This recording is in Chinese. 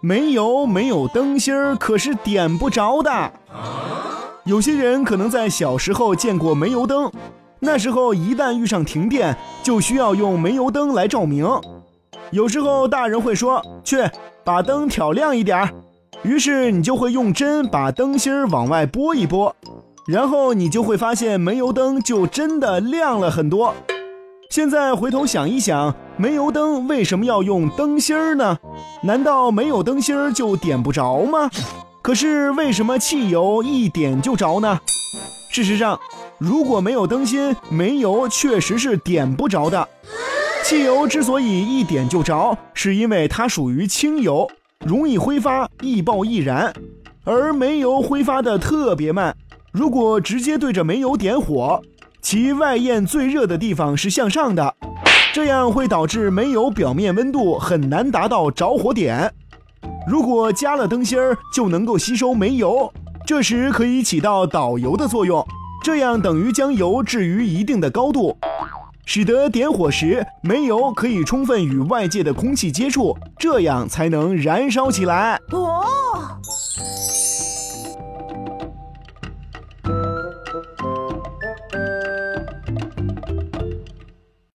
煤油没有灯芯儿可是点不着的。有些人可能在小时候见过煤油灯，那时候一旦遇上停电，就需要用煤油灯来照明。有时候大人会说：“去把灯挑亮一点儿。”于是你就会用针把灯芯儿往外拨一拨，然后你就会发现煤油灯就真的亮了很多。现在回头想一想，煤油灯为什么要用灯芯儿呢？难道没有灯芯儿就点不着吗？可是为什么汽油一点就着呢？事实上，如果没有灯芯，煤油确实是点不着的。汽油之所以一点就着，是因为它属于轻油，容易挥发，易爆易燃，而煤油挥发的特别慢。如果直接对着煤油点火，其外焰最热的地方是向上的，这样会导致煤油表面温度很难达到着火点。如果加了灯芯儿，就能够吸收煤油，这时可以起到导油的作用，这样等于将油置于一定的高度，使得点火时煤油可以充分与外界的空气接触，这样才能燃烧起来。哦。